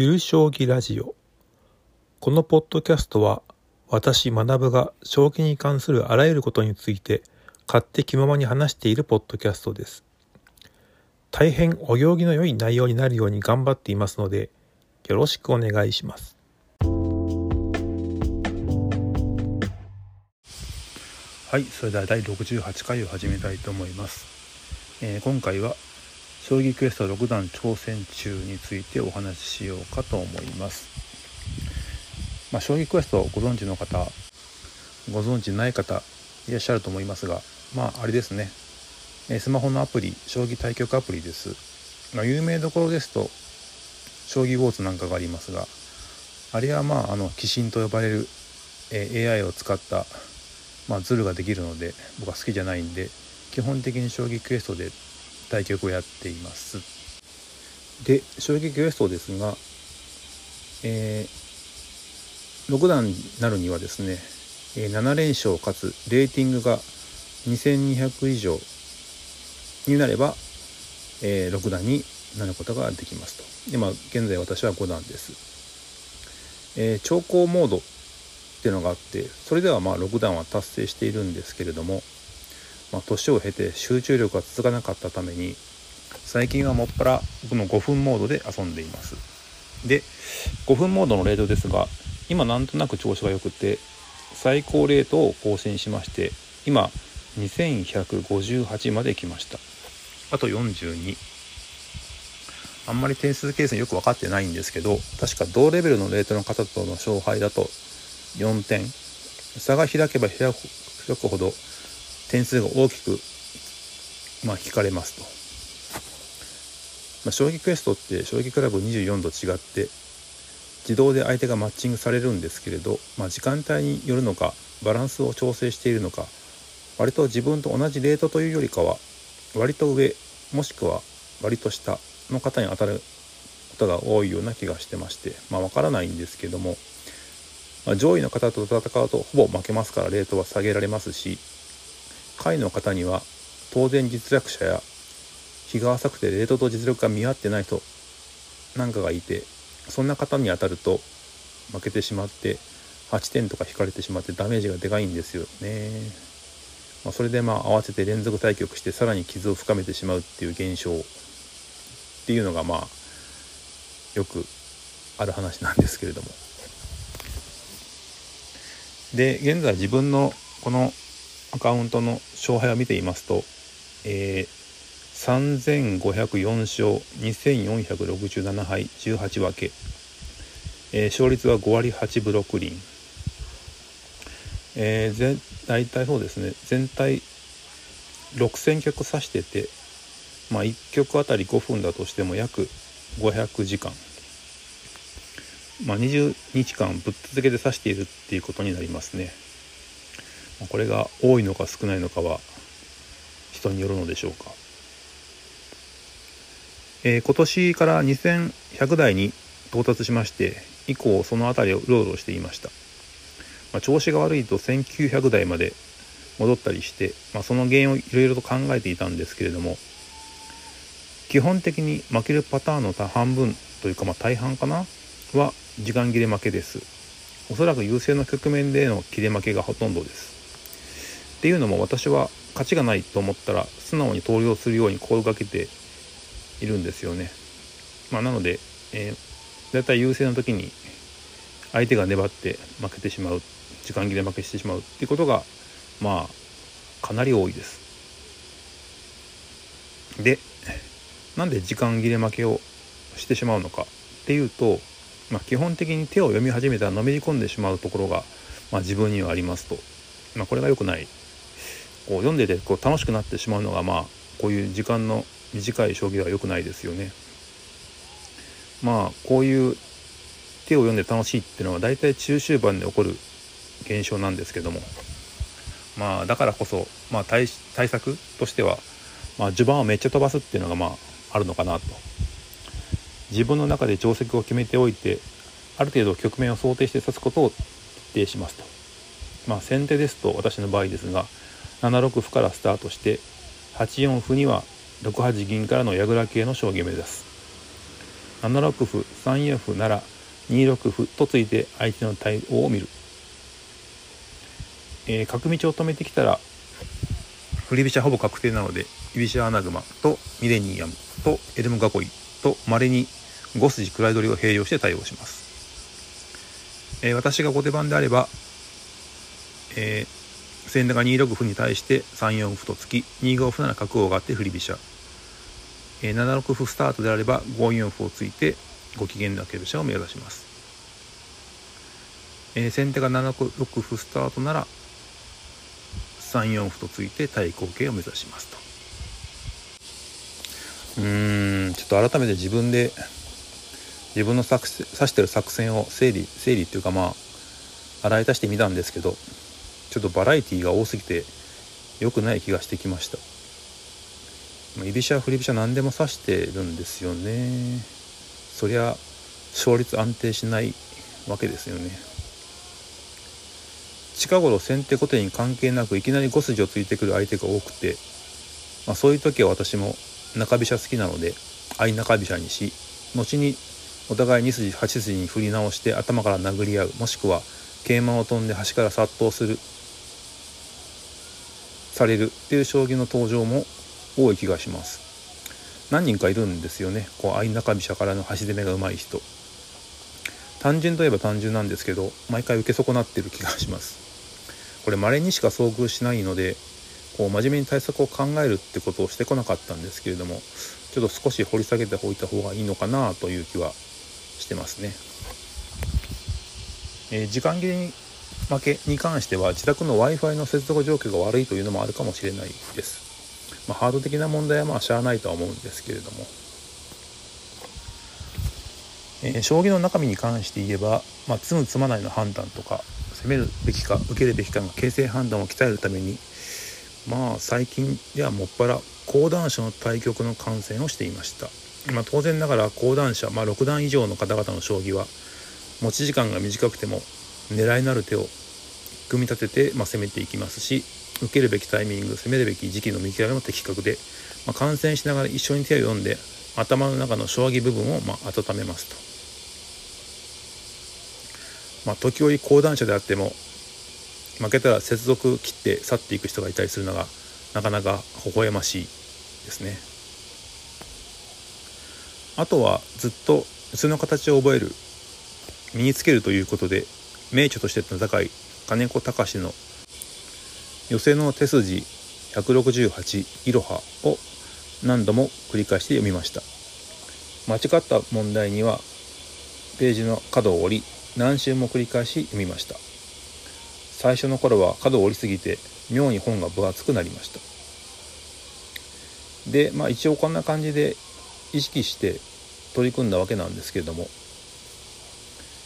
ゆる将棋ラジオ。このポッドキャストは私学が将棋に関するあらゆることについて勝手気ままに話しているポッドキャストです。大変お行儀の良い内容になるように頑張っていますのでよろしくお願いします。はいそれでは第68回を始めたいと思います、えー、今回は将棋クエスト6段挑戦中についてお話ししようかと思います。まあ、将棋クエストご存知の方ご存知ない方いらっしゃると思いますがまああれですね。スマホのアプリ将棋対局アプリです、まあ、有名どころですと将棋ウォーズなんかがありますがあれはまああの鬼神と呼ばれる、え AI を使ったまあ、ズルができるので僕は好きじゃないんで基本的に将棋クエストで対局をやっています。で将棋クエストですが、えー、6段になるにはですね、7連勝かつレーティングが2200以上になれば、えー、6段になることができますと。でまあ現在私は5段です、えー、長考モードっていうのがあってそれではまあ6段は達成しているんですけれども、まあ、年を経て集中力が続かなかったために最近はもっぱら僕の5分モードで遊んでいます。で5分モードのレートですが今なんとなく調子が良くて最高レートを更新しまして今2158まで来ました。あと42あんまり点数計算よく分かってないんですけど確か同レベルのレートの方との勝敗だと4点。差が開けば開くほど点数が大きく、まあ、引かれますと、まあ、将棋クエストって将棋クラブ24と違って自動で相手がマッチングされるんですけれど、まあ、時間帯によるのかバランスを調整しているのか割と自分と同じレートというよりかは割と上もしくは割と下の方に当たることが多いような気がしてましてまあ分からないんですけどもまあ、上位の方と戦うとほぼ負けますからレートは下げられますし下位の方には当然実力者や日が浅くてレートと実力が見合ってない人なんかがいてそんな方に当たると負けてしまって8点とか引かれてしまってダメージがでかいんですよね。まあ、それでまあ合わせて連続対局してさらに傷を深めてしまうっていう現象っていうのがまあよくある話なんですけれども。で現在自分のこのアカウントの勝敗を見ていますと、えー、3504勝2467敗18分け、えー、勝率は5割8分6厘、えー、大体そうですね。全体6000曲指してて、まあ、1曲あたり5分だとしても約500時間。まあ、20日間ぶっ続けて指しているっていうことになりますね。これが多いのか少ないのかは人によるのでしょうか。えー、今年から2100台に到達しまして以降その辺りをうろうしていました、まあ、調子が悪いと1900台まで戻ったりして、まあ、その原因をいろいろと考えていたんですけれども基本的に負けるパターンの半分というかまあ大半かなは時間切れ負けです。おそらく優勢の局面での切れ負けがほとんどです。っていうのも私は勝ちがないと思ったら素直に投了するように声をかけているんですよね。まあなので、えー、だいたい優勢の時に相手が粘って負けてしまう時間切れ負けしてしまうっていうことがまあかなり多いです。でなんで時間切れ負けをしてしまうのかっていうとまあ、基本的に手を読み始めたらのめり込んでしまうところが、まあ、自分にはありますと、まあ、これが良くない。こう読んでてこう楽しくなってしまうのがまあこういう時間の短い将棋は良くないですよね。まあこういう手を読んで楽しいっていうのは大体中終盤で起こる現象なんですけどもまあだからこそ、まあ対、対策としては、まあ、序盤をめっちゃ飛ばすっていうのがまああるのかなと自分の中で定石を決めておいてある程度局面を想定して指すことを徹底しますと。まあ先手ですと私の場合ですが7六歩からスタートして8四歩には6八銀からの矢倉系の将棋を目指す。7六歩3四歩なら2六歩とついて相手の対応を見る、えー、角道を止めてきたら振り飛車ほぼ確定なので居飛車アナグマとミレニアムとエルム囲いとまれに5筋位取りを併用して対応します、えー、私が後手番であれば、えー、先手が2六歩に対して3四歩と突き2五歩なら角を上がって振り飛車、えー、7六歩スタートであれば5四歩を突いてご機嫌なけ飛車を目指します、えー、先手が7六歩スタートなら3四歩と突いて対抗形を目指しますと。うーんちょっと改めて自分で自分の作指してる作戦を整理整理っていうかまあ洗い出してみたんですけどちょっとバラエティーが多すぎて良くない気がしてきました。居飛車振り飛車何でも指してるんですよね。そりゃ勝率安定しないわけですよね。近頃先手後手に関係なくいきなり5筋をついてくる相手が多くて、まあ、そういう時は私も中飛車好きなので相中飛車にし後にお互い2筋8筋に振り直して頭から殴り合うもしくは桂馬を飛んで端から殺到するされるっていう将棋の登場も多い気がします。何人かいるんですよね。こう相中飛車からの端攻めがうまい人。単純といえば単純なんですけど毎回受け損なってる気がします。これ稀にしか遭遇しないのでこう真面目に対策を考えるってことをしてこなかったんですけれどもちょっと少し掘り下げておいた方がいいのかなという気はしてますね。えー、時間切れに負けに関しては自宅の w i f i の接続状況が悪いというのもあるかもしれないです。まあ、ハード的な問題はまあしゃあないとは思うんですけれども、えー、将棋の中身に関して言えば、まあ、積む積まないの判断とか攻めるべきか受けるべきかの形成判断を鍛えるためにまあ最近ではもっぱら講談社の対局の観戦をしていました。まあ、当然ながら講談社、まあ、6段以上の方々の将棋は持ち時間が短くても狙いのある手を組み立てて、まあ、攻めていきますし受けるべきタイミング攻めるべき時期の見極めも的確で、まあ、観戦しながら一緒に手を読んで頭の中の将棋部分をまあ温めますと。まあ、時折講談社であっても負けたら接続切って去っていく人がいたりするのがなかなか微笑ましいですね。あとはずっと図の形を覚える身につけるということで名著としての高い金子隆の寄せの手筋168いろはを何度も繰り返して読みました。間違った問題にはページの角を折り何周も繰り返し読みました。最初の頃は角を折りすぎて妙に本が分厚くなりました。でまあ一応こんな感じで意識して取り組んだわけなんですけれども、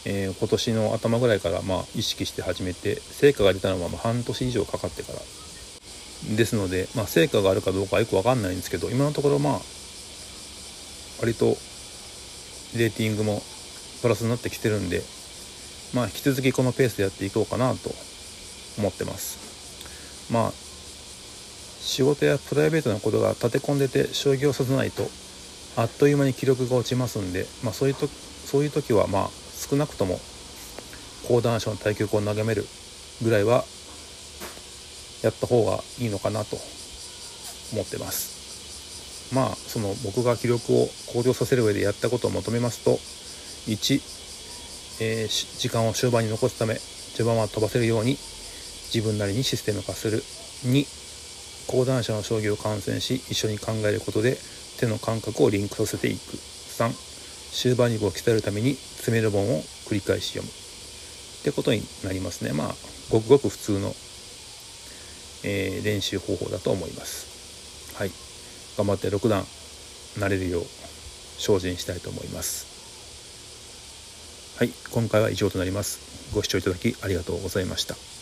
えー、今年の頭ぐらいからまあ意識して始めて成果が出たのはま半年以上かかってからですので、まあ、成果があるかどうかはよく分かんないんですけど今のところまあ割とレーティングもプラスになってきてるんでまあ引き続きこのペースでやっていこうかなと思ってます。まあ仕事やプライベートなことが立て込んでて将棋をさせないとあっという間に記録が落ちますんで、まあ、そういうとそういう時はまあ少なくとも講談社の対局を眺めるぐらいはやった方がいいのかなと思ってます。まあその僕が記録を向上させる上でやったことを求めますと1、えー、時間を終盤に残すため序盤は飛ばせるように自分なりにシステム化する2講談社の将棋を観戦し一緒に考えることで手の感覚をリンクさせていく3終盤にこう鍛えるために詰める本を繰り返し読む。ってことになりますね。まあごくごく普通の、えー、練習方法だと思います。はい。頑張って6段慣れるよう精進したいと思います。はい。今回は以上となります。ご視聴いただきありがとうございました。